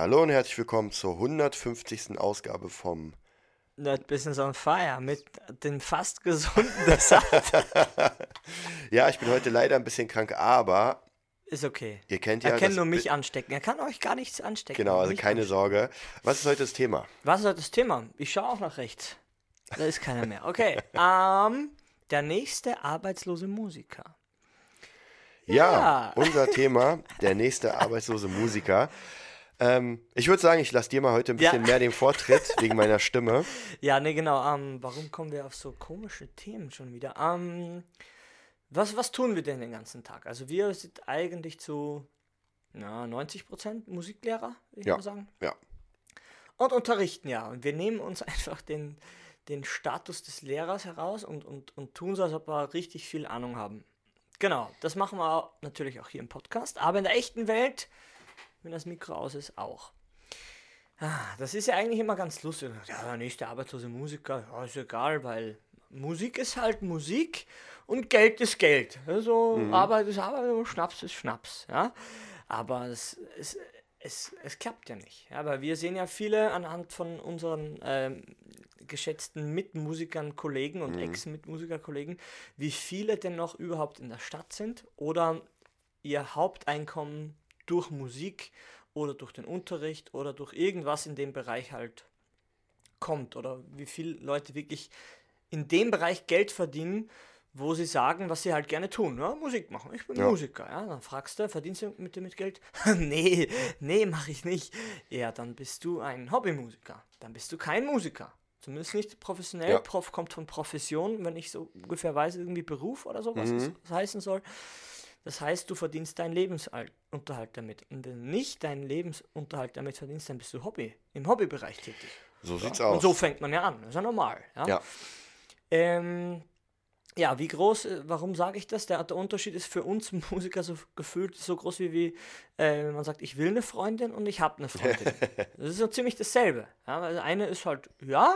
Hallo und herzlich willkommen zur 150. Ausgabe vom Nerd Business on Fire mit dem fast gesunden Desart. Ja, ich bin heute leider ein bisschen krank, aber Ist okay. ihr kennt ja Er kann nur mich anstecken. Er kann euch gar nichts anstecken. Genau, also keine anstecken. Sorge. Was ist heute das Thema? Was ist heute das Thema? Ich schaue auch nach rechts. Da ist keiner mehr. Okay. Ähm, der nächste arbeitslose Musiker. Ja, Ja. unser Thema, der nächste arbeitslose Musiker. Ähm, ich würde sagen, ich lasse dir mal heute ein bisschen Ja. mehr den Vortritt wegen meiner Stimme. Ja, nee, genau. Ähm, warum kommen wir auf so komische Themen schon wieder? Ähm, was, was tun wir denn den ganzen Tag? Also wir sind eigentlich zu na, 90% Musiklehrer, würde ich Ja. mal sagen. Ja. Und unterrichten, ja. Und wir nehmen uns einfach den, den Status des Lehrers heraus und, und, und tun so, als ob wir richtig viel Ahnung haben. Genau, das machen wir natürlich auch hier im Podcast, aber in der echten Welt, wenn das Mikro aus ist, auch. Ah, das ist ja eigentlich immer ganz lustig. Ja, der nächste arbeitslose Musiker, ja, ist egal, weil Musik ist halt Musik und Geld ist Geld. Also Arbeit ist Arbeit und Schnaps ist Schnaps. Ja? Aber es, es, es, es klappt ja nicht. Ja? Weil wir sehen ja viele anhand von unseren ähm, geschätzten Mitmusikern, Kollegen und Ex-Mitmusiker-Kollegen, wie viele denn noch überhaupt in der Stadt sind oder ihr Haupteinkommen durch Musik oder durch den Unterricht oder durch irgendwas in dem Bereich halt kommt oder wie viele Leute wirklich in dem Bereich Geld verdienen, wo sie sagen, was sie halt gerne tun. Ja, Musik machen. Ich bin Ja. Musiker. Ja, dann fragst du, verdienst du mit dem mit Geld? nee, nee, mache ich nicht. Ja, dann bist du ein Hobbymusiker. Dann bist du kein Musiker. Zumindest nicht professionell. Ja. Prof kommt von Profession, wenn ich so ungefähr weiß, irgendwie Beruf oder so, was Mhm. das heißen soll. Das heißt, du verdienst deinen Lebensunterhalt damit. Und wenn du nicht deinen Lebensunterhalt damit verdienst, dann bist du Hobby, im Hobbybereich tätig. So sieht's Und aus. so fängt man ja an. Das ist ja normal. Ja, ja. ähm, ja wie groß, äh, warum sage ich das? Der, der Unterschied ist für uns Musiker so gefühlt so groß wie, wie äh, wenn man sagt, ich will eine Freundin und ich habe eine Freundin. das ist so ziemlich dasselbe. Ja, weil das eine ist halt, ja,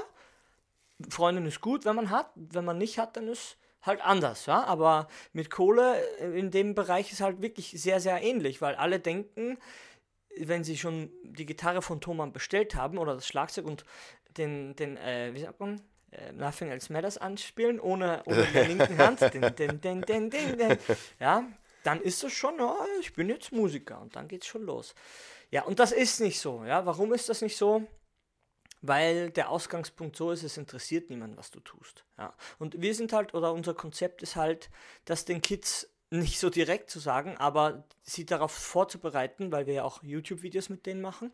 Freundin ist gut, wenn man hat. Wenn man nicht hat, dann ist halt anders, ja. Aber mit Kohle äh, in dem Bereich ist halt wirklich sehr, sehr ähnlich, weil alle denken, wenn sie schon die Gitarre von Thomann bestellt haben oder das Schlagzeug und den, den äh, wie sagt man, äh, Nothing Else Matters anspielen, ohne, ohne der linken Hand, den, den, den, den, den, den, ja, dann ist es schon, ja, ich bin jetzt Musiker und dann geht's schon los. Ja, und das ist nicht so, ja. Warum ist das nicht so? Weil der Ausgangspunkt so ist, es interessiert niemand, was du tust. Ja. Und wir sind halt, oder unser Konzept ist halt, das den Kids nicht so direkt zu sagen, aber sie darauf vorzubereiten, weil wir ja auch YouTube-Videos mit denen machen,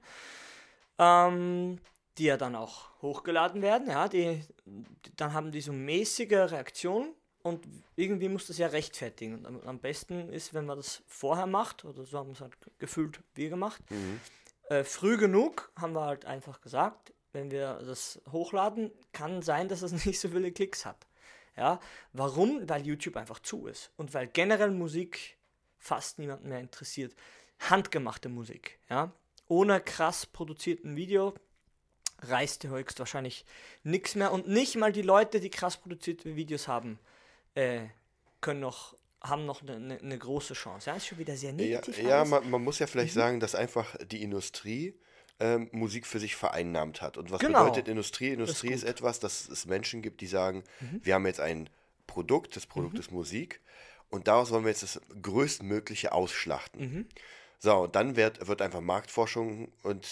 ähm, die ja dann auch hochgeladen werden, ja, die, dann haben die so mäßige Reaktionen und irgendwie muss das ja rechtfertigen. Und am, am besten ist, wenn man das vorher macht, oder so haben es halt gefühlt wir gemacht, äh, früh genug haben wir halt einfach gesagt, wenn wir das hochladen, kann sein, dass es nicht so viele Klicks hat. Ja, warum? Weil YouTube einfach zu ist und weil generell Musik fast niemanden mehr interessiert. Handgemachte Musik, ja, ohne krass produzierten Video reißt dir höchstwahrscheinlich nichts mehr und nicht mal die Leute, die krass produzierte Videos haben, äh, können noch haben noch eine, eine, eine große Chance. Ja, ist schon wieder sehr Ja, negativ. ja alles. man, man muss ja Mhm. vielleicht sagen, dass einfach die Industrie ähm, Musik für sich vereinnahmt hat. Und was Genau. bedeutet Industrie? Industrie ist. Mhm. etwas, dass es Menschen gibt, die sagen, wir haben jetzt ein Produkt, das Produkt ist Musik und daraus wollen wir jetzt das größtmögliche ausschlachten. Mhm. So, und dann wird, wird einfach Marktforschung und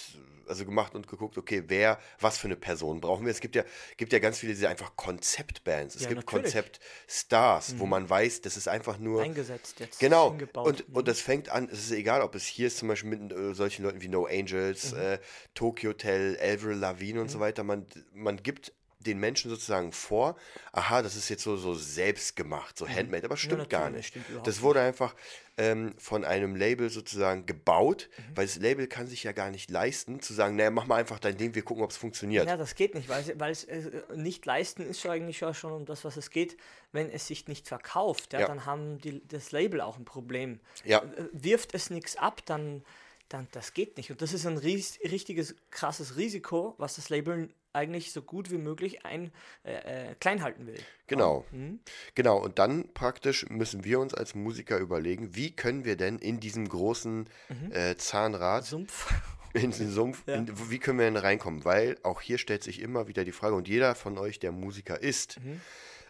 also gemacht und geguckt, okay, wer, was für eine Person brauchen wir. Es gibt ja, gibt ja ganz viele, diese einfach Konzeptbands. Es Ja, gibt natürlich. Mhm. Konzeptstars, wo man weiß, das ist einfach nur. eingesetzt jetzt. Genau. Und, und das fängt an, es ist egal, ob es hier ist, zum Beispiel mit äh, solchen Leuten wie No Angels, Mhm. äh, Tokyo Hotel, Avril Lavigne und so weiter. Man, man gibt den Menschen sozusagen vor, aha, das ist jetzt so, so selbst gemacht, so handmade, aber stimmt gar Mhm. natürlich, nicht. stimmt das wurde einfach ähm, von einem Label sozusagen gebaut, Mhm. weil das Label kann sich ja gar nicht leisten, zu sagen, naja, mach mal einfach dein Ding, wir gucken, ob es funktioniert. Ja, das geht nicht, weil es, weil es äh, nicht leisten ist eigentlich ja schon um das, was es geht. Wenn es sich nicht verkauft, ja, Ja. dann haben die, das Label auch ein Problem. Ja. Äh, Wirft es nichts ab, dann, dann das geht nicht. Und das ist ein ries richtiges, krasses Risiko, was das Label eigentlich so gut wie möglich ein, äh, äh, klein halten will. Genau. Mhm. Genau, und dann praktisch müssen wir uns als Musiker überlegen, wie können wir denn in diesem großen Mhm. äh, Zahnrad Sumpf. in den Sumpf. Ja. In, wie können wir denn reinkommen? Weil auch hier stellt sich immer wieder die Frage, und jeder von euch, der Musiker ist, Mhm.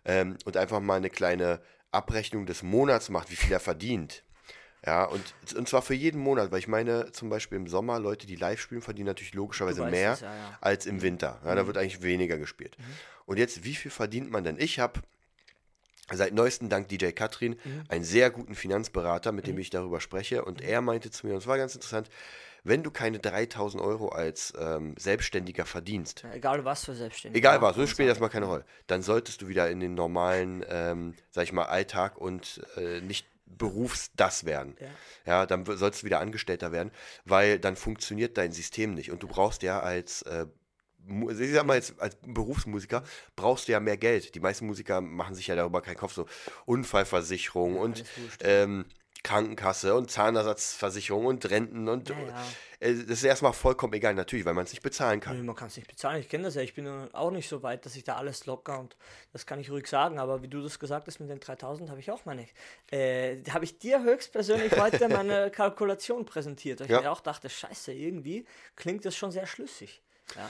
ähm, und einfach mal eine kleine Abrechnung des Monats macht, wie viel er verdient. Ja, und, und zwar für jeden Monat, weil ich meine, zum Beispiel im Sommer, Leute, die live spielen, verdienen natürlich logischerweise mehr es, ja, ja. als im Winter. Ja, da wird eigentlich weniger gespielt. Und jetzt, wie viel verdient man denn? Ich habe seit neuestem dank DJ Katrin einen sehr guten Finanzberater, mit dem ich darüber spreche. Und er meinte zu mir, und es war ganz interessant, wenn du keine 3000 Euro als ähm, Selbstständiger verdienst, Ja, egal was für Selbstständige. Egal was, das kann spielt man erstmal keine Rolle. Dann solltest du wieder in den normalen, ähm, sag ich mal, Alltag und äh, nicht Berufs das werden. Ja. Ja, dann sollst du wieder Angestellter werden, weil dann funktioniert dein System nicht. Und du brauchst ja als, äh, Mu- ich sag mal jetzt, als Berufsmusiker brauchst du ja mehr Geld. Die meisten Musiker machen sich ja darüber keinen Kopf. So Unfallversicherung und alles wurscht. ähm, Krankenkasse und Zahnersatzversicherung und Renten und Ja, ja. äh, das ist erstmal vollkommen egal, natürlich, weil man es nicht bezahlen kann. Nö, Man kann es nicht bezahlen. Ich kenne das ja. Ich bin auch nicht so weit, dass ich da alles locker und das kann ich ruhig sagen. Aber wie du das gesagt hast mit den 3000, habe ich auch meine. Äh, habe ich dir höchstpersönlich heute meine Kalkulation präsentiert. weil Ich Ja. mir auch dachte, Scheiße, irgendwie klingt das schon sehr schlüssig. Ja.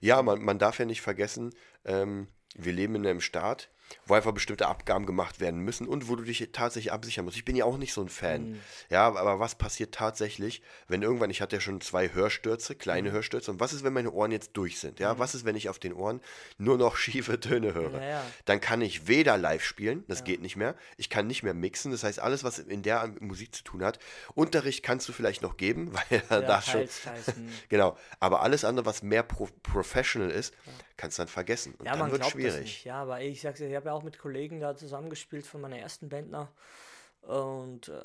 Ja, man, man darf ja nicht vergessen, ähm, wir leben in einem Staat, wo einfach bestimmte Abgaben gemacht werden müssen und wo du dich tatsächlich absichern musst. Ich bin ja auch nicht so ein Fan. Ja, aber was passiert tatsächlich, wenn irgendwann, ich hatte ja schon zwei Hörstürze, kleine Hörstürze, und was ist, wenn meine Ohren jetzt durch sind? Ja, was ist, wenn ich auf den Ohren nur noch schiefe Töne höre? Ja, ja. Dann kann ich weder live spielen, das geht nicht mehr, ich kann nicht mehr mixen, das heißt, alles, was in der Musik zu tun hat, Unterricht kannst du vielleicht noch geben, weil da Ja, darfst schon, hm. Genau, aber alles andere, was mehr pro professional ist, kannst du dann vergessen. Und Ja, dann man wird schwierig. nicht. Ja, aber ich sag's dir, ich habe ja auch mit Kollegen da zusammengespielt von meiner ersten Band noch. Und äh,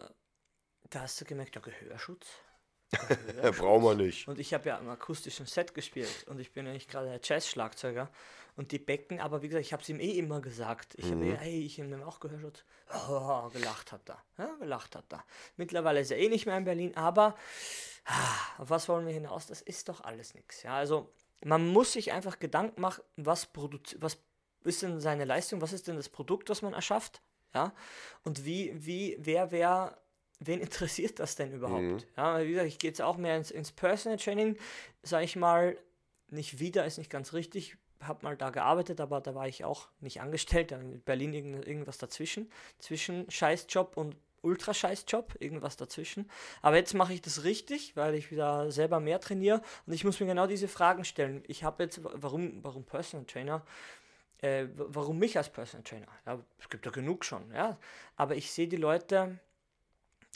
da hast du gemerkt, ja, Gehörschutz. Ja, brauchen wir nicht. Und ich habe ja im akustischen Set gespielt und ich bin ja nicht gerade der Jazz-Schlagzeuger. Und die Becken, aber wie gesagt, ich habe es ihm eh immer gesagt. Ich habe, hey, ich nehme auch Gehörschutz. Oh, gelacht hat er. Ja, gelacht hat er. Mittlerweile ist er eh nicht mehr in Berlin, aber ah, auf was wollen wir hinaus? Das ist doch alles nichts. Ja, also man muss sich einfach Gedanken machen, was, produzi- was ist denn seine Leistung, was ist denn das Produkt, was man erschafft? Ja, und wie, wie, wer, wer, wen interessiert das denn überhaupt? Ja, weil wie gesagt, ich gehe jetzt auch mehr ins, ins Personal Training, sage ich mal, nicht wieder, ist nicht ganz richtig, habe mal da gearbeitet, aber da war ich auch nicht angestellt, in Berlin irgend, irgendwas dazwischen, zwischen Scheißjob und Ultra-Scheißjob, irgendwas dazwischen. Aber jetzt mache ich das richtig, weil ich wieder selber mehr trainiere und ich muss mir genau diese Fragen stellen. Ich habe jetzt, warum, warum Personal Trainer? Äh, warum mich als Personal Trainer? Ja, es gibt ja genug schon, ja. Aber ich sehe die Leute,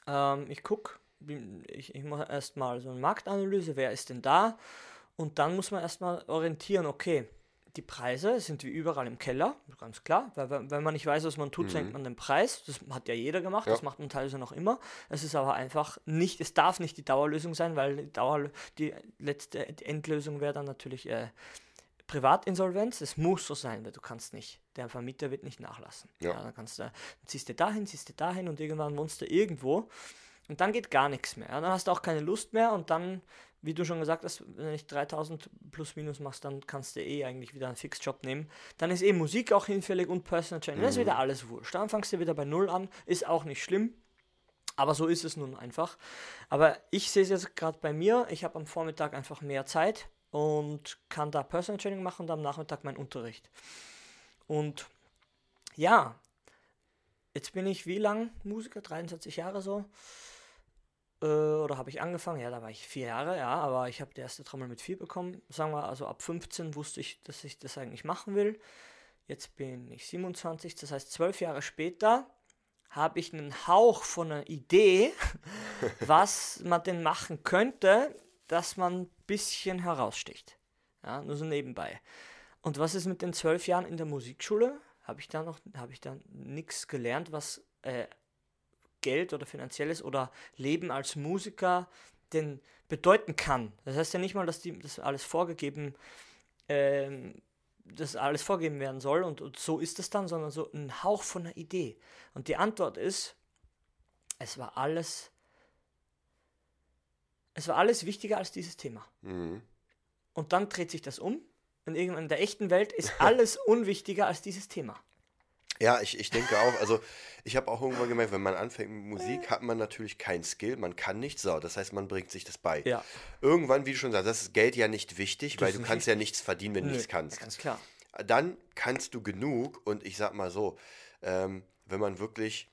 ähm, ich gucke, ich, ich mache erstmal so eine Marktanalyse, wer ist denn da? Und dann muss man erstmal orientieren, okay, die Preise sind wie überall im Keller, ganz klar, weil wenn man nicht weiß, was man tut, senkt man den Preis. Das hat ja jeder gemacht, das Ja. macht man teilweise noch immer. Es ist aber einfach nicht, es darf nicht die Dauerlösung sein, weil die, Dauer, die letzte die Endlösung wäre dann natürlich äh, Privatinsolvenz. Es muss so sein, weil du kannst nicht, der Vermieter wird nicht nachlassen. Ja. dann kannst du, dann ziehst du dahin, ziehst du dahin und irgendwann wohnst du irgendwo und dann geht gar nichts mehr. Ja, dann hast du auch keine Lust mehr und dann, wie du schon gesagt hast, wenn du nicht 3000 plus minus machst, dann kannst du eh eigentlich wieder einen Fixjob nehmen. Dann ist eh Musik auch hinfällig und Personal Training. Dann ist wieder alles wurscht. Dann fangst du wieder bei Null an, ist auch nicht schlimm. Aber so ist es nun einfach. Aber ich sehe es jetzt gerade bei mir. Ich habe am Vormittag einfach mehr Zeit und kann da Personal Training machen und am Nachmittag meinen Unterricht. Und ja, jetzt bin ich wie lang Musiker? 23 Jahre so. Äh, oder habe ich angefangen? Ja, da war ich vier Jahre, ja, aber ich habe die erste Trommel mit vier bekommen. Sagen wir, also ab 15 wusste ich, dass ich das eigentlich machen will. Jetzt bin ich 27, das heißt zwölf Jahre später habe ich einen Hauch von einer Idee, was man denn machen könnte, dass man ein bisschen heraussticht. Ja, nur so nebenbei. Und was ist mit den zwölf Jahren in der Musikschule? Habe ich da noch, habe ich da nichts gelernt, was äh, Geld oder finanzielles oder Leben als Musiker denn bedeuten kann. Das heißt ja nicht mal, dass die das alles vorgegeben ähm, das alles vorgegeben werden soll und, und so ist es dann, sondern so ein Hauch von einer Idee. Und die Antwort ist, es war alles, es war alles wichtiger als dieses Thema. Mhm. Und dann dreht sich das um und irgendwann in der echten Welt ist alles unwichtiger als dieses Thema. Ja, ich, ich denke auch. Also, ich habe auch irgendwann gemerkt, wenn man anfängt mit Musik, hat man natürlich keinen Skill, man kann nichts. So, das heißt, man bringt sich das bei. Ja. Irgendwann, wie du schon sagst, das ist Geld ja nicht wichtig, weil ist du nicht kannst ja nichts verdienen, wenn du nichts kannst. Ganz klar. Dann kannst du genug und ich sag mal so, ähm, wenn man wirklich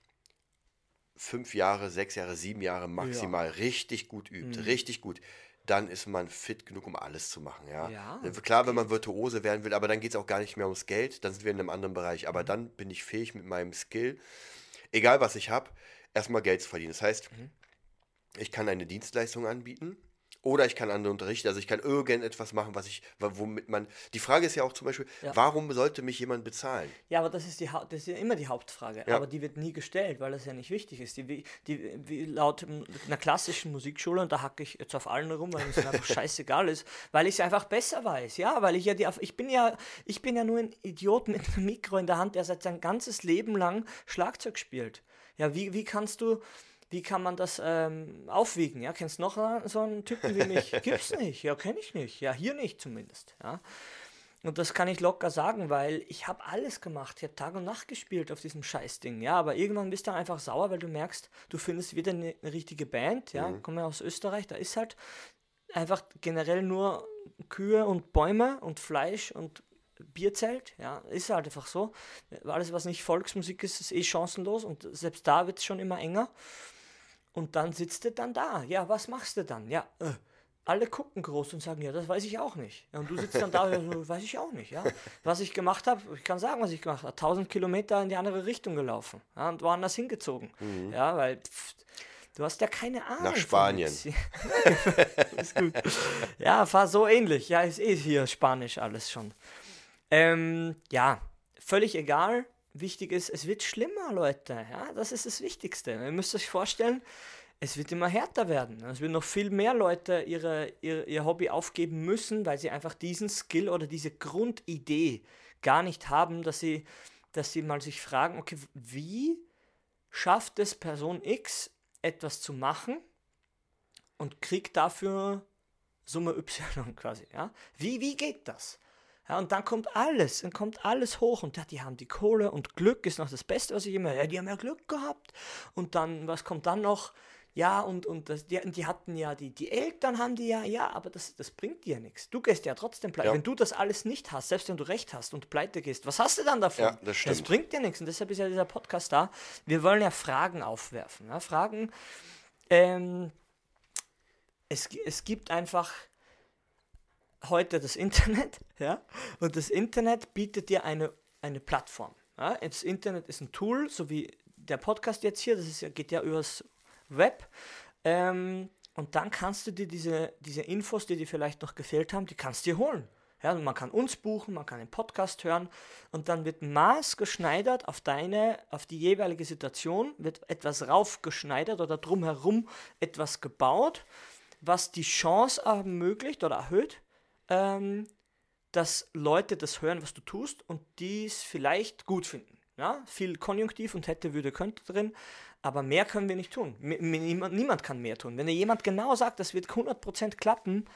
fünf Jahre, sechs Jahre, sieben Jahre maximal richtig gut übt, Mhm. richtig gut, dann ist man fit genug, um alles zu machen. Ja, Ja, Äh, Klar, wenn man Virtuose werden will, aber dann geht es auch gar nicht mehr ums Geld, dann sind wir in einem anderen Bereich. Mhm. Aber dann bin ich fähig mit meinem Skill, egal was ich habe, erstmal Geld zu verdienen. Das heißt, Mhm. ich kann eine Dienstleistung anbieten. Oder ich kann andere unterrichten, also ich kann irgendetwas machen, was ich, womit man. Die Frage ist ja auch zum Beispiel, Ja. warum sollte mich jemand bezahlen? Ja, aber das ist, die, das ist ja immer die Hauptfrage. Ja. Aber die wird nie gestellt, weil das ja nicht wichtig ist. Die, wie- die, laut einer klassischen Musikschule, und da hacke ich jetzt auf allen rum, weil es einfach scheißegal ist, weil ich es einfach besser weiß. Ja, weil ich ja die, ich bin ja, ich bin ja nur ein Idiot mit einem Mikro in der Hand, der seit sein ganzes Leben lang Schlagzeug spielt. Ja, wie, wie kannst du, wie kann man das ähm, aufwiegen? Ja, kennst du noch äh, so einen Typen wie mich? Gibt's nicht. Ja, kenne ich nicht. Ja, hier nicht zumindest. Ja. Und das kann ich locker sagen, weil ich habe alles gemacht. Ich habe Tag und Nacht gespielt auf diesem Scheißding. Ja, aber irgendwann bist du einfach sauer, weil du merkst, du findest wieder eine, eine richtige Band. Ja, komme ja aus Österreich, da ist halt einfach generell nur Kühe und Bäume und Fleisch und Bierzelt. Ja, ist halt einfach so. Alles, was nicht Volksmusik ist, ist eh chancenlos und selbst da wird es schon immer enger. Und dann sitzt du dann da. Ja, was machst du dann? Ja, äh, alle gucken groß und sagen, ja, das weiß ich auch nicht. Ja, und du sitzt dann da, ja, so, weiß ich auch nicht. Ja. Was ich gemacht habe, ich kann sagen, was ich gemacht habe. 1000 Kilometer in die andere Richtung gelaufen ja, und woanders hingezogen. Ja, weil pff, du hast ja keine Ahnung. von Spanien. ist gut. Ja, war so ähnlich. Ja, ist eh hier Spanisch alles schon. Ähm, ja, völlig egal. Wichtig ist, es wird schlimmer, Leute. Ja, das ist das Wichtigste. Ihr müsst euch vorstellen, es wird immer härter werden. Es wird noch viel mehr Leute ihre, ihr, ihr Hobby aufgeben müssen, weil sie einfach diesen Skill oder diese Grundidee gar nicht haben, dass sie, dass sie mal sich fragen, okay, wie schafft es Person X etwas zu machen und kriegt dafür Summe Y quasi, ja? Wie, wie geht das? Ja, und dann kommt alles, dann kommt alles hoch und ja, die haben die Kohle und Glück ist noch das Beste, was ich immer, ja, die haben ja Glück gehabt und dann, was kommt dann noch? Ja, und, und das, die, die hatten ja, die, die Eltern haben die ja, ja, aber das, das bringt dir ja nichts. Du gehst ja trotzdem pleite. Ja. Wenn du das alles nicht hast, selbst wenn du recht hast und pleite gehst, was hast du dann davon? Ja, das Das bringt dir nichts und deshalb ist ja dieser Podcast da. Wir wollen ja Fragen aufwerfen. Ja? Fragen, ähm, es, es gibt einfach heute das Internet, ja, und das Internet bietet dir eine, eine Plattform. Ja? Das Internet ist ein Tool, so wie der Podcast jetzt hier, das ist geht ja übers Web. Ähm, und dann kannst du dir diese, diese Infos, die dir vielleicht noch gefehlt haben, die kannst du dir holen. Ja, und man kann uns buchen, man kann den Podcast hören und dann wird maßgeschneidert auf deine, auf die jeweilige Situation, wird etwas raufgeschneidert oder drumherum etwas gebaut, was die Chance ermöglicht oder erhöht, ähm, dass Leute das hören, was du tust und dies vielleicht gut finden. Ja, viel Konjunktiv und hätte, würde, könnte drin, aber mehr können wir nicht tun. Niemand, niemand kann mehr tun. Wenn dir jemand genau sagt, das wird 100% klappen,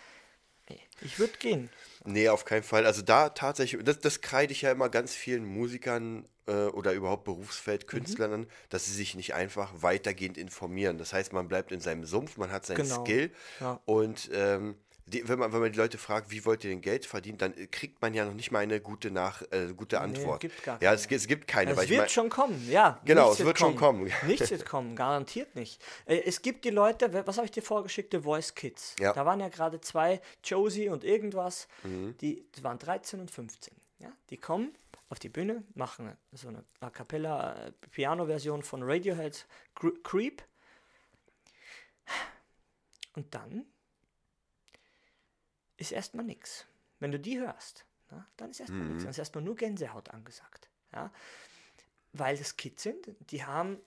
ich würde gehen. Nee, auf keinen Fall. Also da tatsächlich, das, das kreide ich ja immer ganz vielen Musikern äh, oder überhaupt Mhm. Berufsfeldkünstlern an, dass sie sich nicht einfach weitergehend informieren. Das heißt, man bleibt in seinem Sumpf, man hat seinen Genau. Skill Ja. und ähm, die, wenn, man, wenn man die Leute fragt, wie wollt ihr denn Geld verdienen, dann äh, kriegt man ja noch nicht mal eine gute, nach, äh, gute Antwort. gibt gar ja, keine. es, es gibt keine. Es weil ich wird mein- schon kommen, ja. Genau, es wird schon kommen. Nichts wird kommen, garantiert nicht. Äh, Es gibt die Leute, was habe ich dir vorgeschickt, The Voice Kids. Ja. Mhm. Da waren ja gerade zwei, Josie und irgendwas, die, die waren 13 und 15. Ja? Die kommen auf die Bühne, machen so eine A Cappella äh, Piano-Version von Radioheads Cre- Creep. Und dann ist erstmal nichts. Wenn du die hörst, na, dann ist erstmal nichts. Dann ist erstmal nur Gänsehaut angesagt. Ja? Weil das Kids sind, die haben,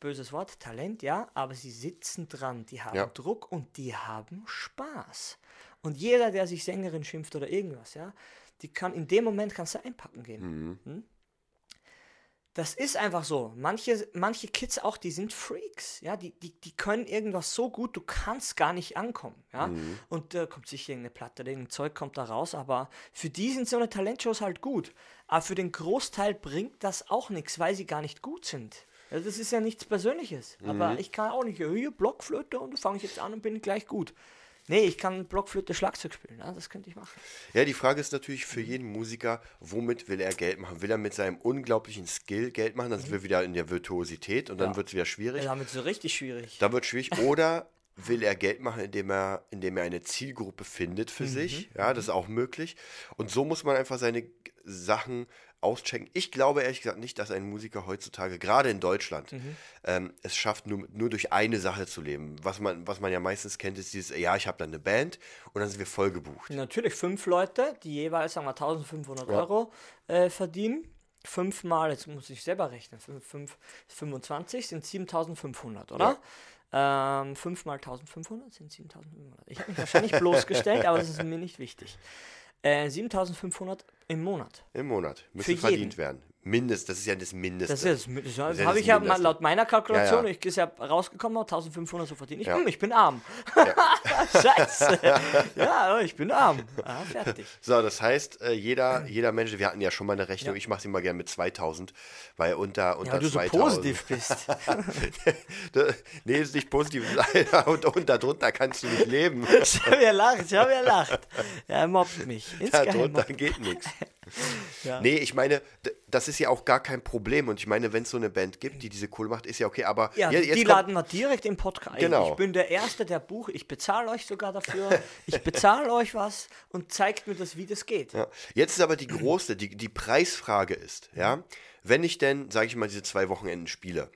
böses Wort, Talent, ja, aber sie sitzen dran, die haben Ja. Druck und die haben Spaß. Und jeder, der sich Sängerin schimpft oder irgendwas, ja, die kann in dem Moment kannst du einpacken gehen. Hm? Das ist einfach so. Manche, manche Kids auch, die sind Freaks, ja, die, die, die können irgendwas so gut, du kannst gar nicht ankommen, ja. Mhm. Und da äh, kommt sicher irgendeine Platte, irgendein Zeug kommt da raus, aber für die sind so eine Talentshows halt gut. Aber für den Großteil bringt das auch nichts, weil sie gar nicht gut sind. Ja, das ist ja nichts Persönliches. Aber Mhm. ich kann auch nicht, ja, hier Blockflöte und fange ich jetzt an und bin gleich gut. Nee, ich kann Blockflöte Schlagzeug spielen, ja, das könnte ich machen. Ja, die Frage ist natürlich für jeden Musiker, womit will er Geld machen? Will er mit seinem unglaublichen Skill Geld machen? Dann sind wir wieder in der Virtuosität und dann Mhm. Ja. wird es wieder schwierig. Ja, damit so richtig schwierig. Da wird schwierig. Oder will er Geld machen, indem er, indem er eine Zielgruppe findet für sich? Ja, das ist auch möglich. Und so muss man einfach seine Sachen auschecken. Ich glaube ehrlich gesagt nicht, dass ein Musiker heutzutage, gerade in Deutschland, ähm, es schafft, nur, nur durch eine Sache zu leben. Was man, was man ja meistens kennt, ist dieses, ja, ich habe dann eine Band und dann sind wir voll gebucht. Natürlich fünf Leute, die jeweils, sagen wir, 1500 Euro äh, verdienen. Fünfmal, jetzt muss ich selber rechnen, fünf, fünf, 25 sind 7500, oder? Ähm, 5 mal 1500 sind 7500. Ich habe mich wahrscheinlich bloßgestellt, aber das ist mir nicht wichtig. Äh, 7500 im Monat. Im Monat müsste Für verdient werden. Mindest, das ist ja das Mindeste. Das ist, das, das ja habe das ich ja mal laut meiner Kalkulation, Ja, ja. ich ist ja rausgekommen, 1500 so verdienen. Ich, Ja. hm, ich bin arm. Scheiße. ja, ich bin arm. Ah, fertig. So, das heißt, äh, jeder, jeder Mensch, wir hatten ja schon mal eine Rechnung, ich mache sie mal gerne mit 2000, weil unter, unter Ja, weil du so 2000. positiv bist. Nee, ist nicht positiv. und, und darunter kannst du nicht leben. Ich habe ja lacht, ich habe ja lacht. Er mobbt mich. Insgeheim Darunter mobbt. geht nichts. Ja. Nee, ich meine, das ist ja auch gar kein Problem. Und ich meine, wenn es so eine Band gibt, die diese Kohle macht, ist ja okay. Aber Ja, je- die jetzt kommt, laden wir direkt im Podcast. ein. Genau. Ich bin der Erste, der Buch. Ich bezahle euch sogar dafür. Ich bezahle euch was und zeigt mir das, wie das geht. ja, jetzt ist aber die große, die, die Preisfrage ist, ja, wenn ich denn, sage ich mal, diese zwei Wochenenden spiele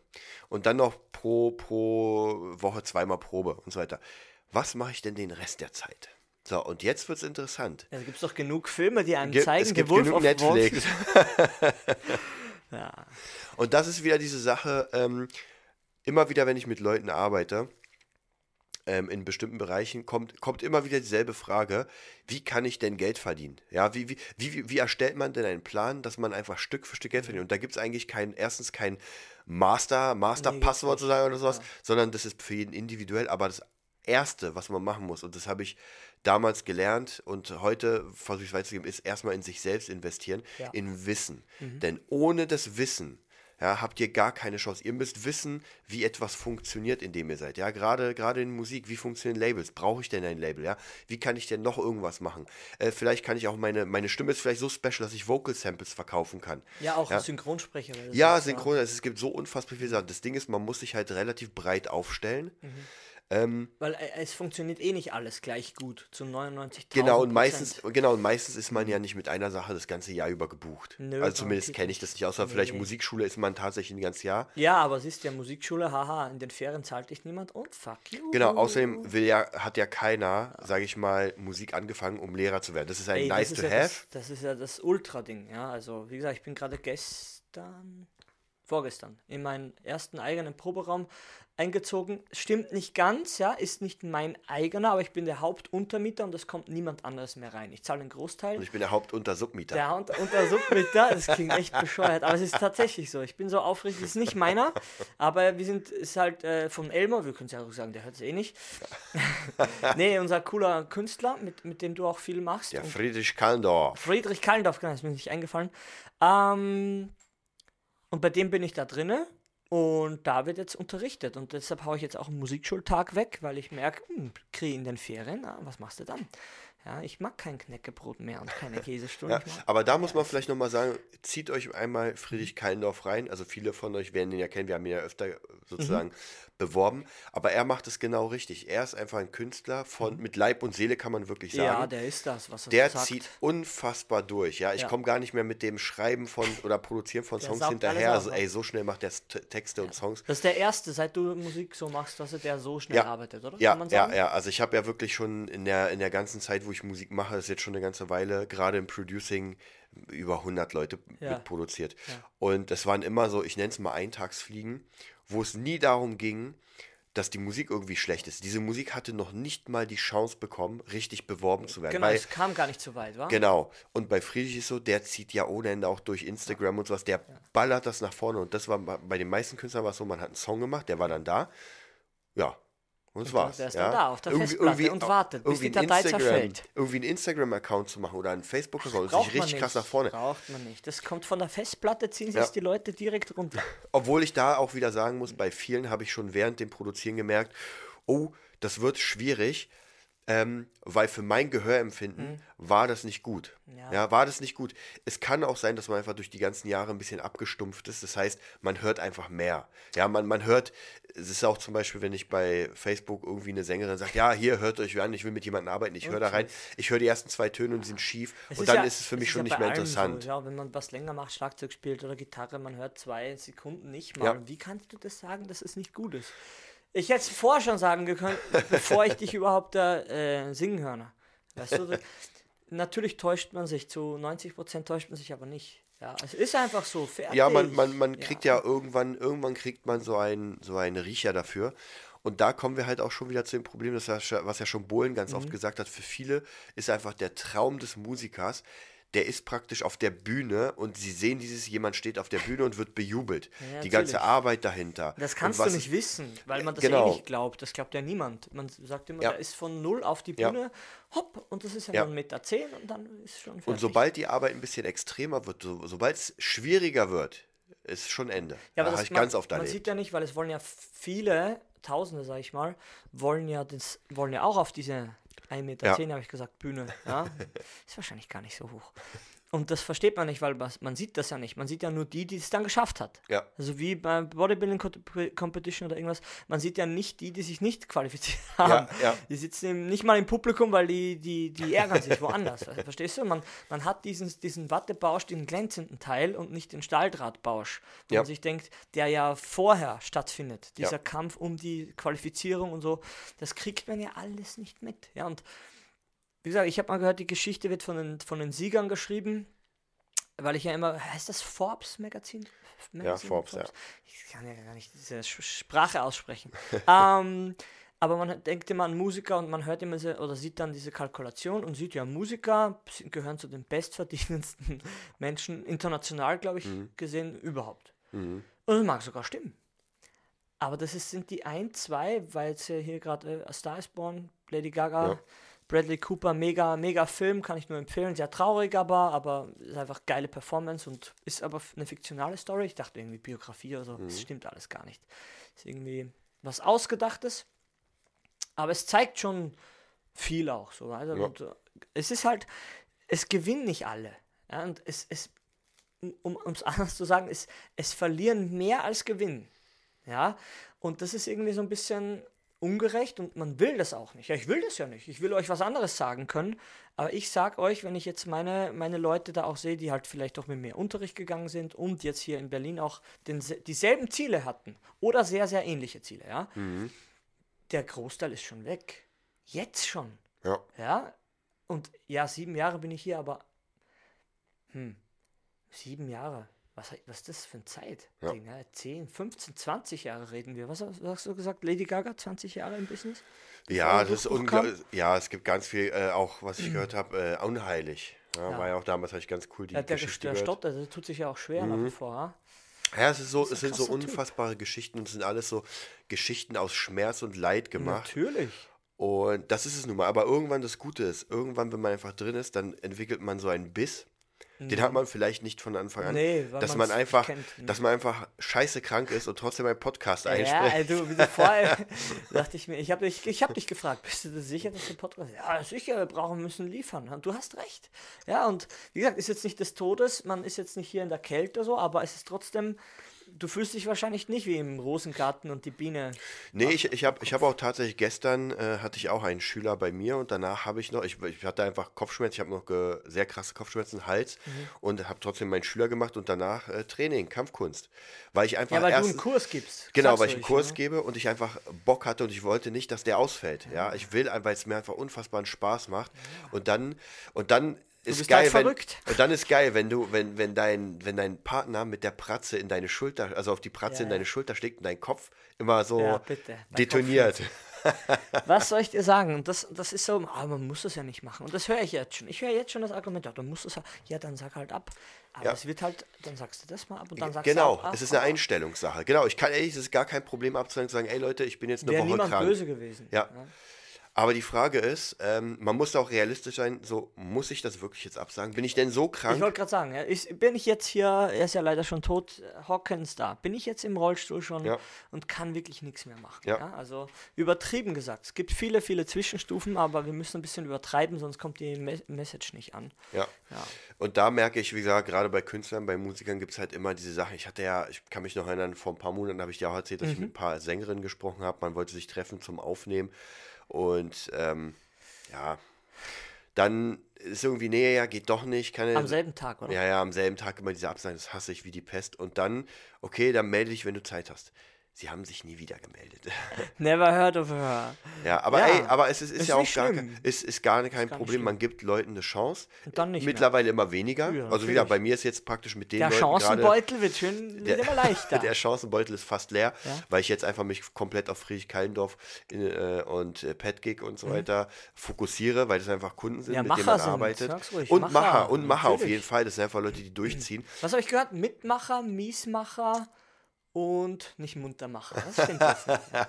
und dann noch pro, pro Woche zweimal Probe und so weiter, was mache ich denn den Rest der Zeit? So, und jetzt wird es interessant. Ja, Da gibt es doch genug Filme, die einem Gibt- zeigen, es gibt genug Netflix. Ja. Und das ist wieder diese Sache, ähm, immer wieder, wenn ich mit Leuten arbeite, ähm, in bestimmten Bereichen, kommt, kommt immer wieder dieselbe Frage, wie kann ich denn Geld verdienen? Ja, wie, wie, wie, wie erstellt man denn einen Plan, dass man einfach Stück für Stück Geld verdient? Und da gibt es eigentlich kein, erstens kein Master, Master-Passwort gibt's zu sagen oder sowas, sondern das ist für jeden individuell, aber das Erste, was man machen muss, und das habe ich damals gelernt und heute versuche ich es weiterzugeben, ist erstmal in sich selbst investieren, Ja. in Wissen. Denn ohne das Wissen ja, habt ihr gar keine Chance. Ihr müsst wissen, wie etwas funktioniert, in dem ihr seid. Ja, gerade gerade in Musik, wie funktionieren Labels? Brauche ich denn ein Label? Ja, wie kann ich denn noch irgendwas machen? Äh, vielleicht kann ich auch meine meine Stimme ist vielleicht so special, dass ich Vocal Samples verkaufen kann. ja, auch Ja. Synchronsprecher. Ja, synchron, es gibt so unfassbar viele Sachen. Das Ding ist, man muss sich halt relativ breit aufstellen. Mhm. Ähm, Weil äh, es funktioniert eh nicht alles gleich gut. Zu 99.000 Genau, und meistens, genau, und meistens ist man ja nicht mit einer Sache das ganze Jahr über gebucht. Nö, also zumindest kenne ich das nicht, außer vielleicht Nee. Musikschule ist man tatsächlich ein ganzes Jahr. Ja, aber es ist ja Musikschule, haha, in den Ferien zahlt dich niemand und fuck you. Genau, außerdem will ja, hat ja keiner, sage ich mal, Musik angefangen, um Lehrer zu werden. Das ist ein Ey, nice to ja have. Das, das ist ja das Ultra-Ding, ja. Also, wie gesagt, ich bin gerade gestern, vorgestern, in meinen ersten eigenen Proberaum eingezogen. Stimmt nicht ganz, ja, ist nicht mein eigener, aber ich bin der Hauptuntermieter und es kommt niemand anderes mehr rein. Ich zahle den Großteil. Und ich bin der Hauptuntersubmieter. Der unter, unter Submieter, das klingt echt bescheuert, aber es ist tatsächlich so. Ich bin so aufregend, es ist nicht meiner, aber wir sind, ist halt äh, von Elmer, wir können es ja auch sagen, der hört es eh nicht. nee, unser cooler Künstler, mit, mit dem du auch viel machst. Der Friedrich Kallendorf. Friedrich Kallendorf, genau, ist mir nicht eingefallen. Ähm, und bei dem bin ich da drinne und da wird jetzt unterrichtet und deshalb haue ich jetzt auch einen Musikschultag weg, weil ich merke, hm, kriege in den Ferien, ah, was machst du dann? Ja, ich mag kein Knäckebrot mehr und keine Käsestunden. Ja, aber da muss man vielleicht nochmal sagen, zieht euch einmal Friedrich Kallendorf rein. Also viele von euch werden den ja kennen, wir haben ihn ja öfter sozusagen Mhm. beworben. Aber er macht es genau richtig. Er ist einfach ein Künstler von mit Leib und Seele, kann man wirklich sagen. Mhm. Ja, der ist das, was er Der sagt. zieht unfassbar durch. Ja, ich Ja. komme gar nicht mehr mit dem Schreiben von oder Produzieren von Der Songs hinterher. Also, auf, ey, so schnell macht der T- Texte und Songs. Das ist der erste, seit du Musik so machst, dass er der so schnell Ja. arbeitet, oder? Ja, Kann man ja, sagen? ja. Also ich habe ja wirklich schon in der, in der ganzen Zeit, wo ich Musik mache, das ist jetzt schon eine ganze Weile, gerade im Producing, über 100 Leute Ja. mitproduziert. Ja. Und das waren immer so, ich nenne es mal Eintagsfliegen, wo es nie darum ging, dass die Musik irgendwie schlecht ist. Diese Musik hatte noch nicht mal die Chance bekommen, richtig beworben zu werden. Genau, weil, es kam gar nicht so weit, wa? Genau. Und bei Friedrich ist so, der zieht ja ohne Ende auch durch Instagram und sowas, der ballert das nach vorne. Und das war bei- bei den meisten Künstlern war es so, man hat einen Song gemacht, der war dann da. Ja. Und das war's. der ist ja. dann da auf der Festplatte und wartet, bis die irgendwie ein Datei Instagram- zerfällt. Irgendwie einen Instagram-Account zu machen oder einen Facebook-Account sich richtig krass nicht. nach vorne. Braucht man nicht. Das kommt von der Festplatte, ziehen sich Ja. die Leute direkt runter. Obwohl ich da auch wieder sagen muss, bei vielen habe ich schon während dem Produzieren gemerkt, oh, das wird schwierig, ähm, weil für mein Gehörempfinden war das nicht gut. Ja. Mhm. Ja. war das nicht gut. Es kann auch sein, dass man einfach durch die ganzen Jahre ein bisschen abgestumpft ist. Das heißt, man hört einfach mehr. Ja, man, man hört, es ist auch zum Beispiel, wenn ich bei Facebook irgendwie eine Sängerin sagt, ja, hier hört euch an, ich will mit jemandem arbeiten, ich höre da rein. Ich höre die ersten zwei Töne und die sind schief Es und dann ja- ist es für mich ist schon ja nicht mehr interessant. So, ja, wenn man was länger macht, Schlagzeug spielt oder Gitarre, man hört zwei Sekunden nicht mal. Wie kannst du das sagen, dass es nicht gut ist? Ich hätte es vorher schon sagen können, bevor ich dich überhaupt da äh, singen höre. Weißt du, natürlich täuscht man sich, zu 90% täuscht man sich aber nicht. Ja, es ist einfach so, fertig. Ja, man, man, man kriegt ja. irgendwann, irgendwann kriegt man so einen, so einen Riecher dafür. Und da kommen wir halt auch schon wieder zu dem Problem, das ja, was ja schon Bohlen ganz Mhm. oft gesagt hat, für viele ist einfach der Traum des Musikers, der ist praktisch auf der Bühne und sie sehen dieses, jemand steht auf der Bühne und wird bejubelt. Ja, die ganze. Arbeit dahinter. Das kannst du was- nicht wissen, weil man das Genau. eh nicht glaubt. Das glaubt ja niemand. Man sagt immer, Ja. der ist von null auf die Ja. Bühne, hopp, und das ist ja, Ja. nur ein Meter zehn und dann ist schon fertig. Und sobald die Arbeit ein bisschen extremer wird, so, sobald es schwieriger wird, ist schon Ende. Ja, aber da das, ich man, ganz oft man erlebt. sieht ja nicht, weil es wollen ja viele, Tausende, sag ich mal, wollen ja, das, wollen ja auch auf diese 1,10 Meter, Ja. zehn, habe ich gesagt, Bühne. Ja? ist wahrscheinlich gar nicht so hoch. Und das versteht man nicht, weil man sieht das ja nicht. Man sieht ja nur die, die es dann geschafft hat. Ja. Also wie beim Bodybuilding Co- Competition oder irgendwas. Man sieht ja nicht die, die sich nicht qualifiziert Ja, haben. ja. Die sitzen eben nicht mal im Publikum, weil die, die, die ärgern sich woanders. Verstehst du? Man, man hat diesen, diesen Wattebausch, den glänzenden Teil und nicht den Stahldrahtbausch. Wo Ja. man sich denkt, der ja vorher stattfindet. Dieser Ja. Kampf um die Qualifizierung und so. Das kriegt man ja alles nicht mit. Ja, und wie gesagt, ich habe mal gehört, die Geschichte wird von den, von den Siegern geschrieben, weil ich ja immer, heißt das Forbes Magazin? Magazine? Forbes, ja. Ich kann ja gar nicht diese Sprache aussprechen. ähm, aber man denkt immer an Musiker und man hört immer so, oder sieht dann diese Kalkulation und sieht ja, Musiker gehören zu den bestverdienendsten Menschen, international, glaube ich, gesehen, überhaupt. Mhm. Und das mag sogar stimmen. Aber das ist, sind die ein, zwei, weil es ja hier gerade äh, A Star is Born, Lady Gaga, Ja. Bradley Cooper, mega, mega Film, kann ich nur empfehlen. Sehr traurig aber, aber ist einfach geile Performance und ist aber eine fiktionale Story. Ich dachte irgendwie Biografie oder so. Mhm. Das stimmt alles gar nicht. Ist irgendwie was Ausgedachtes. Aber es zeigt schon viel auch so. Also, Ja. und, äh, es ist halt, es gewinnen nicht alle. Ja, und es, es um es anders zu sagen, es, es verlieren mehr als gewinnen. Ja, und das ist irgendwie so ein bisschen ungerecht und man will das auch nicht. Ja, ich will das ja nicht. Ich will euch was anderes sagen können, aber ich sag euch, wenn ich jetzt meine, meine Leute da auch sehe, die halt vielleicht auch mit mehr Unterricht gegangen sind und jetzt hier in Berlin auch den, dieselben Ziele hatten oder sehr, sehr ähnliche Ziele, ja, der Großteil ist schon weg. Jetzt schon. Ja. Ja, und ja, sieben Jahre bin ich hier, aber hm, sieben Jahre. Was, was ist das für eine Zeit? Ja. Ding, ja, 10, 15, 20 Jahre reden wir. Was hast, was hast du gesagt? Lady Gaga, 20 Jahre im Business? Ja, das ist unglaublich. Ja, es gibt ganz viel, äh, auch was ich gehört habe, äh, unheilig. Ja, Ja. War ja auch damals, ich ganz cool die Ja, der, Geschichte der. Stotter, der tut sich ja auch schwer nach wie vor. Ja? Ja, es, ist so, ist es sind so krasser Typ. unfassbare Geschichten und es sind alles so Geschichten aus Schmerz und Leid gemacht. Natürlich. Und das ist es nun mal. Aber irgendwann das Gute ist, irgendwann, wenn man einfach drin ist, dann entwickelt man so einen Biss. Den hat man vielleicht nicht von Anfang an. Nee, dass man nicht einfach, kennt. Mhm. dass man einfach scheiße krank ist und trotzdem einen Podcast Ja, einspricht. wie du vorher dachte ich mir, ich habe dich, ich hab dich gefragt, bist du dir sicher, dass der Podcast. Ja, sicher, wir brauchen, müssen liefern. Und du hast recht. Ja, und wie gesagt, ist jetzt nicht des Todes, man ist jetzt nicht hier in der Kälte so, aber es ist trotzdem, du fühlst dich wahrscheinlich nicht wie im Rosengarten und die Biene. Nee, ich, ich habe ich hab auch tatsächlich gestern äh, hatte ich auch einen Schüler bei mir und danach habe ich noch, ich, ich hatte einfach Kopfschmerzen, ich habe noch ge, sehr krasse Kopfschmerzen, Hals Mhm. und habe trotzdem meinen Schüler gemacht und danach äh, Training, Kampfkunst. Weil ich einfach Ja, weil erst, du einen Kurs gibst. Genau, weil ich einen Kurs ne? gebe und ich einfach Bock hatte und ich wollte nicht, dass der ausfällt. Ja, ich will, weil es mir einfach unfassbaren Spaß macht. Und dann, und dann ist geil, halt wenn, verrückt. und dann ist geil, wenn du, wenn, wenn dein, wenn dein Partner mit der Pratze in deine Schulter, also auf die Pratze Ja, in deine Schulter schlägt und dein Kopf immer so Ja, bitte. Detoniert. Was soll ich dir sagen? Und das, das ist so, ah, man muss es ja nicht machen. Und das höre ich jetzt schon. Ich höre jetzt schon das Argument, ja, du musst es ja, dann sag halt ab. Aber Ja. es wird halt, dann sagst du das mal ab und dann sagst Genau, du auch ab. es ist eine Einstellungssache. Genau, ich kann ehrlich, es ist gar kein Problem abzusagen, zu sagen, ey Leute, ich bin jetzt eine Wäre Woche niemand krank. böse gewesen. Ja. Aber die Frage ist, ähm, man muss da auch realistisch sein, so, muss ich das wirklich jetzt absagen? Bin ich denn so Ich krank? wollte gerade sagen, ja, ist, bin ich jetzt hier, er ist ja leider schon tot, Hawkins da, bin ich jetzt im Rollstuhl schon Ja. und kann wirklich nichts mehr machen. Ja. Also übertrieben gesagt. Es gibt viele, viele Zwischenstufen, aber wir müssen ein bisschen übertreiben, sonst kommt die Me Message nicht an. Ja. Und da merke ich, wie gesagt, gerade bei Künstlern, bei Musikern gibt es halt immer diese Sache. Ich hatte ja, ich kann mich noch erinnern, vor ein paar Monaten habe ich dir auch erzählt, dass ich Mhm. mit ein paar Sängerinnen gesprochen habe. Man wollte sich treffen zum Aufnehmen. Und ähm, ja, dann ist irgendwie, nee, ja, geht doch nicht. Kann Am selben Tag, oder? Ja, ja, am selben Tag immer diese Absagen, das hasse ich wie die Pest. Und dann, okay, dann melde dich, wenn du Zeit hast. Sie haben sich nie wieder gemeldet. Never heard of her. ja, aber Ja, ey, aber es ist, ist ist ja auch gar ist, ist gar kein gar Problem. Man gibt Leuten eine Chance. Und dann nicht mehr. Mittlerweile immer weniger. Ja, also wieder, bei mir ist jetzt praktisch mit den Der Leuten Chancenbeutel wird schön, wird immer leichter. der Chancenbeutel ist fast leer, Ja. weil ich jetzt einfach mich komplett auf Friedrich Kallendorf in, äh, und äh, Petgig und so weiter fokussiere, weil das einfach Kunden sind, Mhm. Ja, mit denen man sind, arbeitet. ruhig, und Macher, Macher, und Macher auf natürlich. jeden Fall. Das sind einfach Leute, die durchziehen. Was habe ich gehört? Mitmacher, Miesmacher und nicht Muntermacher. Das stimmt nicht.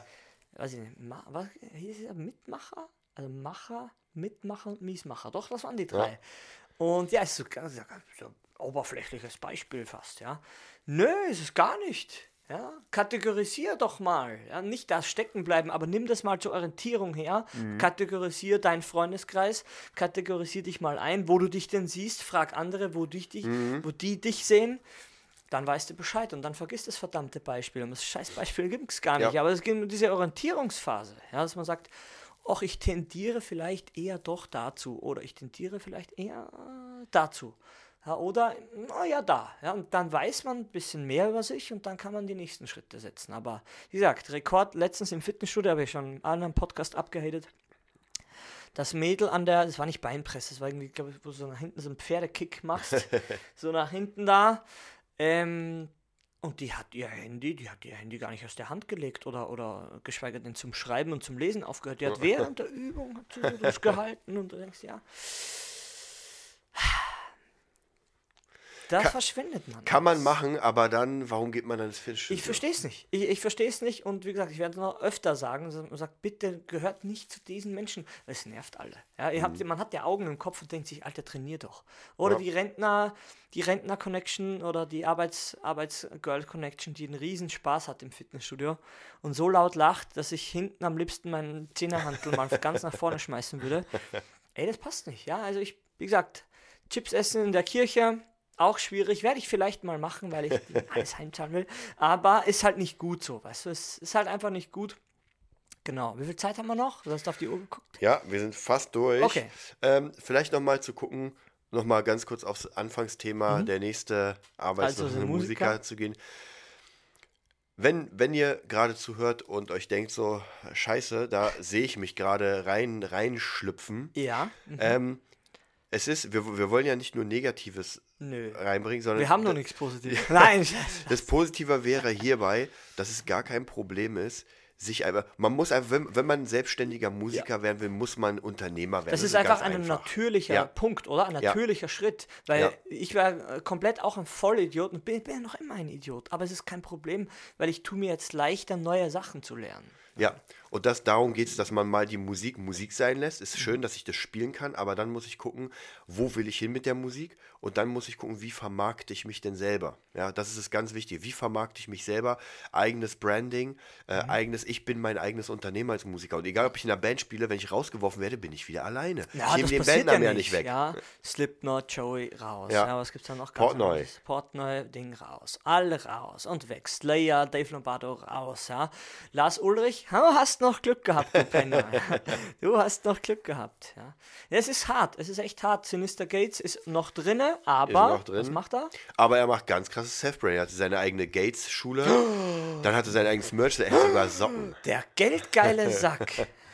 Weiß ich nicht. Ma was hieß es? Mitmacher? Also Macher, Mitmacher und Miesmacher. Doch, das waren die drei. Und ja, ist so ganz, ganz so oberflächliches Beispiel fast, ja. Nö, ist es gar nicht. Ja, kategorisier doch mal. Ja, nicht da stecken bleiben, aber nimm das mal zur Orientierung her. Kategorisier deinen Freundeskreis, kategorisier dich mal ein, wo du dich denn siehst, frag andere, wo, dich, dich, wo die dich sehen. Dann weißt du Bescheid und dann vergisst das verdammte Beispiel. Und das scheiß Beispiel gibt es gar nicht. Ja. Aber es geht um diese Orientierungsphase, ja, dass man sagt, ach, ich tendiere vielleicht eher doch dazu oder ich tendiere vielleicht eher dazu. Ja, oder, naja, da. Ja, und dann weiß man ein bisschen mehr über sich und dann kann man die nächsten Schritte setzen. Aber wie gesagt, Rekord letztens im Fitnessstudio, habe ich schon in einem anderen Podcast abgehatet. Das Mädel an der, das war nicht Beinpresse, das war irgendwie, glaube ich, wo du so nach hinten so einen Pferdekick machst. so nach hinten da. Ähm, und die hat ihr Handy, die hat ihr Handy gar nicht aus der Hand gelegt oder, oder geschweige denn zum Schreiben und zum Lesen aufgehört. Die hat während der Übung hat sie so das gehalten und du denkst, ja. Da Ka- verschwendet man. Kann man das. machen, aber dann, warum geht man dann ins Fitnessstudio? Ich verstehe es nicht. Ich, ich verstehe es nicht und wie gesagt, ich werde es noch öfter sagen. Man sagt, bitte gehört nicht zu diesen Menschen. Es nervt alle. Ja, ihr habt, man hat ja Augen im Kopf und denkt sich, Alter, trainier doch. Oder Mhm. Ja. die Rentner, die Rentner-Connection oder die Arbeits, Arbeits-Girl-Connection, die einen riesen Spaß hat im Fitnessstudio und so laut lacht, dass ich hinten am liebsten meinen Zehnerhantel mal ganz nach vorne schmeißen würde. Ey, das passt nicht. Ja, also ich, wie gesagt, Chips essen in der Kirche, auch schwierig. Werde ich vielleicht mal machen, weil ich alles heimzahlen will. Aber ist halt nicht gut so, weißt du? Es ist halt einfach nicht gut. Genau. Wie viel Zeit haben wir noch? Du hast auf die Uhr geguckt. Ja, wir sind fast durch. Okay. Ähm, vielleicht nochmal zu gucken, nochmal ganz kurz aufs Anfangsthema, der nächste arbeitslose Mhm. Also, Musiker. Musiker. zu gehen. Wenn, wenn ihr gerade zuhört und euch denkt so, scheiße, da sehe ich mich gerade rein, reinschlüpfen. Ja. Mhm. Ähm, es ist, wir, wir wollen ja nicht nur Negatives Nö. reinbringen, sondern Wir haben noch nichts Positives. Nein, das Positive wäre hierbei, dass es gar kein Problem ist, sich einfach, man muss einfach, wenn, wenn man ein selbstständiger Musiker werden will, muss man Unternehmer werden. Das ist einfach ganz ein natürlicher Ja. Punkt, oder? Ein natürlicher Schritt. Weil Ja. ich war äh, komplett auch ein Vollidiot und bin, bin ja noch immer ein Idiot. Aber es ist kein Problem, weil ich tue mir jetzt leichter, neue Sachen zu lernen. Ja, und das darum geht es, dass man mal die Musik Musik sein lässt. Mhm. Ist schön, dass ich das spielen kann, aber dann muss ich gucken, wo will ich hin mit der Musik und dann muss ich gucken, wie vermarkte ich mich denn selber. Ja, das ist das ganz Wichtige. Wie vermarkte ich mich selber? Eigenes Branding, äh, Mhm. eigenes, ich bin mein eigenes Unternehmer als Musiker. Und egal, ob ich in einer Band spiele, wenn ich rausgeworfen werde, bin ich wieder alleine. Ja, ich nehme den Bandnamen ja nicht. weg. Ja, Slipknot, Joey raus. Ja. Ja, was gibt's da noch? Portnoy. Portnoy, Ding raus. Alle raus. Und weg. Slayer, Dave Lombardo raus. Ja. Lars Ulrich, du hast noch Glück gehabt, du Penner. du hast noch Glück gehabt. Ja. es ist hart. Es ist echt hart. Sinister Gates ist noch drinne, aber noch drin. was macht er? Aber er macht ganz krasses Self-Branding. Er hatte seine eigene Gates-Schule, dann hatte er sein eigenes Merch, er hat sogar Socken. Der geldgeile Sack.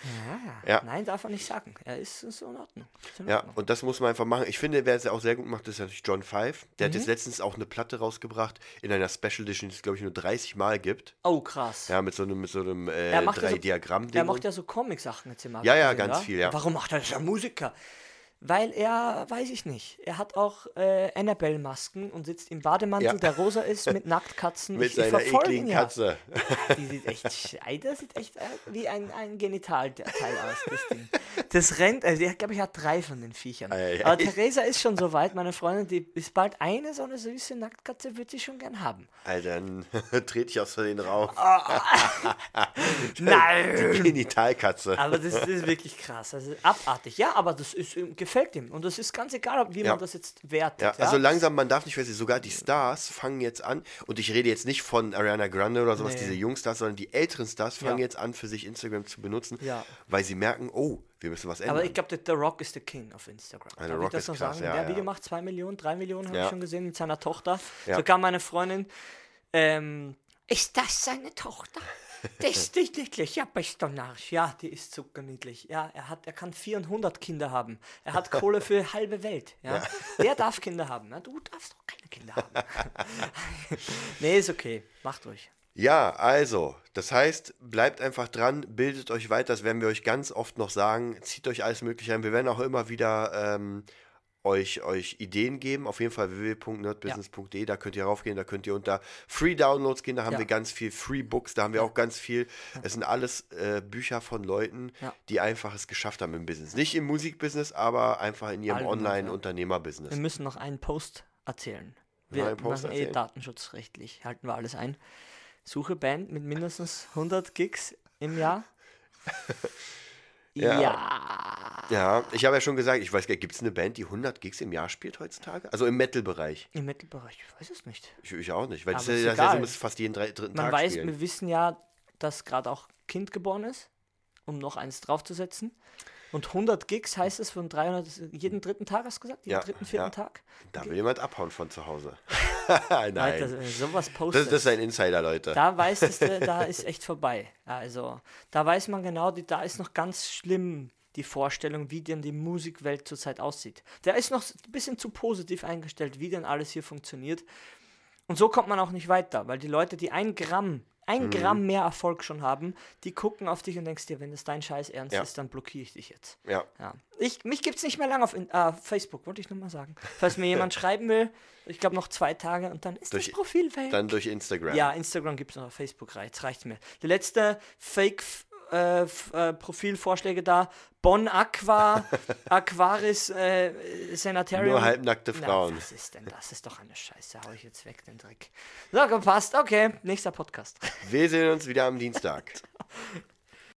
Ja, Ja. Nein, darf man nicht sagen. Er ist, ist in Ordnung. Ist in Ja, Ordnung. und das muss man einfach machen. Ich finde, wer es ja auch sehr gut macht, ist natürlich John Five. Der Mhm. hat jetzt letztens auch eine Platte rausgebracht in einer Special Edition, die es, glaube ich, nur 30 Mal gibt. Oh, krass. Ja, mit so einem, mit so einem äh, Er macht ja drei so- Diagramm-Ding. Er macht ja so Comic-Sachen jetzt im Ja, ja, ganz viel, ja. Warum macht er das? Er ist ja Musiker. Weil er, weiß ich nicht, er hat auch äh, Annabelle-Masken und sitzt im Bademantel, Ja. der rosa ist, mit Nacktkatzen. mit Ich- ich seiner ekligen ja. Katze. Die sieht echt, das sieht echt äh, wie ein, ein Genitalteil aus, das Ding. Das rennt, also ich glaube, ich hat drei von den Viechern. Ei. Aber Theresa ist schon so weit, meine Freundin, die ist bald eine so eine süße Nacktkatze, würde sie schon gern haben. Alter, dann trete ich aus Versehen rauf. Nein! Genitalkatze. Aber das, das ist wirklich krass. Also abartig. Ja, aber das ist, ähm, gefällt ihm. Und das ist ganz egal, wie Ja. man das jetzt wertet. Ja, also langsam, man darf nicht vergessen, sogar die Stars fangen jetzt an, und ich rede jetzt nicht von Ariana Grande oder sowas, Nee. diese Jungstars, sondern die älteren Stars fangen jetzt an, für sich Instagram zu benutzen, Ja. weil sie merken, oh, wir müssen was ändern. Aber ich glaube, The Rock ist der King auf Instagram. Ich Rock ist krass, der ja. Video macht 2 Millionen, 3 Millionen, habe ich schon gesehen, mit seiner Tochter. Ja. Sogar meine Freundin. Ähm, ist das seine Tochter? Das ist nicht niedlich, ja, bist du Narsch. Ja, die ist zuckerniedlich. Ja, er, hat, er kann 400 Kinder haben. Er hat Kohle für halbe Welt. Ja. Der darf Kinder haben. Ja. Du darfst doch keine Kinder haben. nee, ist okay. Macht ruhig. Ja, also, das heißt, bleibt einfach dran, bildet euch weiter, das werden wir euch ganz oft noch sagen, zieht euch alles Mögliche ein. Wir werden auch immer wieder ähm, euch, euch Ideen geben, auf jeden Fall www.nerdbusiness.de, da könnt ihr raufgehen, da könnt ihr unter Free Downloads gehen, da haben Ja. wir ganz viel Free Books, da haben wir auch ganz viel, es sind alles äh, Bücher von Leuten, Ja. die einfach es geschafft haben im Business. Nicht im Musikbusiness, aber einfach in ihrem ja. Online-Unternehmerbusiness. Wir müssen noch einen Post erzählen. Wir einen Post machen eh erzählen? datenschutzrechtlich, halten wir alles ein. Suche Band mit mindestens 100 Gigs im Jahr. Ja. ja. Ja, ich habe ja schon gesagt, ich weiß gar nicht, gibt es eine Band, die 100 Gigs im Jahr spielt heutzutage? Also im Metal-Bereich. Im Mittelbereich, ich weiß es nicht. Ich, ich auch nicht, weil das Aber ist ist ja, das ist ja egal. so, fast jeden drei, dritten Man Tag weiß, spielen. wir wissen ja, dass gerade auch Kind geboren ist, um noch eins draufzusetzen. Und 100 Gigs heißt es von 300, jeden dritten Tag, hast du gesagt? Jeden Ja, dritten, vierten ja. Tag? Da will jemand abhauen von zu Hause. Nein, wenn du sowas das, postest. das ist ein Insider, Leute. Da weiß es, der- da ist echt vorbei. Also, da weiß man genau, die, da ist noch ganz schlimm die Vorstellung, wie denn die Musikwelt zurzeit aussieht. Der ist noch ein bisschen zu positiv eingestellt, wie denn alles hier funktioniert. Und so kommt man auch nicht weiter, weil die Leute, die ein Gramm, ein Mhm. Gramm mehr Erfolg schon haben, die gucken auf dich und denkst dir, wenn das dein Scheiß ernst Ja. ist, dann blockiere ich dich jetzt. Ja. Ja. Ich, mich gibt es nicht mehr lange auf äh, Facebook, wollte ich nur mal sagen. Falls mir jemand schreiben will, ich glaube noch zwei Tage und dann ist Durch- das Profil weg. Dann durch Instagram. Ja, Instagram gibt es noch, Facebook reicht, reicht mir. Die letzte Fake-Profilvorschläge da, Bonn Aqua, Aquaris äh, Sanitarium. Nur halbnackte Na, Frauen. was ist denn das? Ist doch eine Scheiße, hau ich jetzt weg, den Dreck. So, passt, okay, nächster Podcast. Wir sehen uns wieder am Dienstag.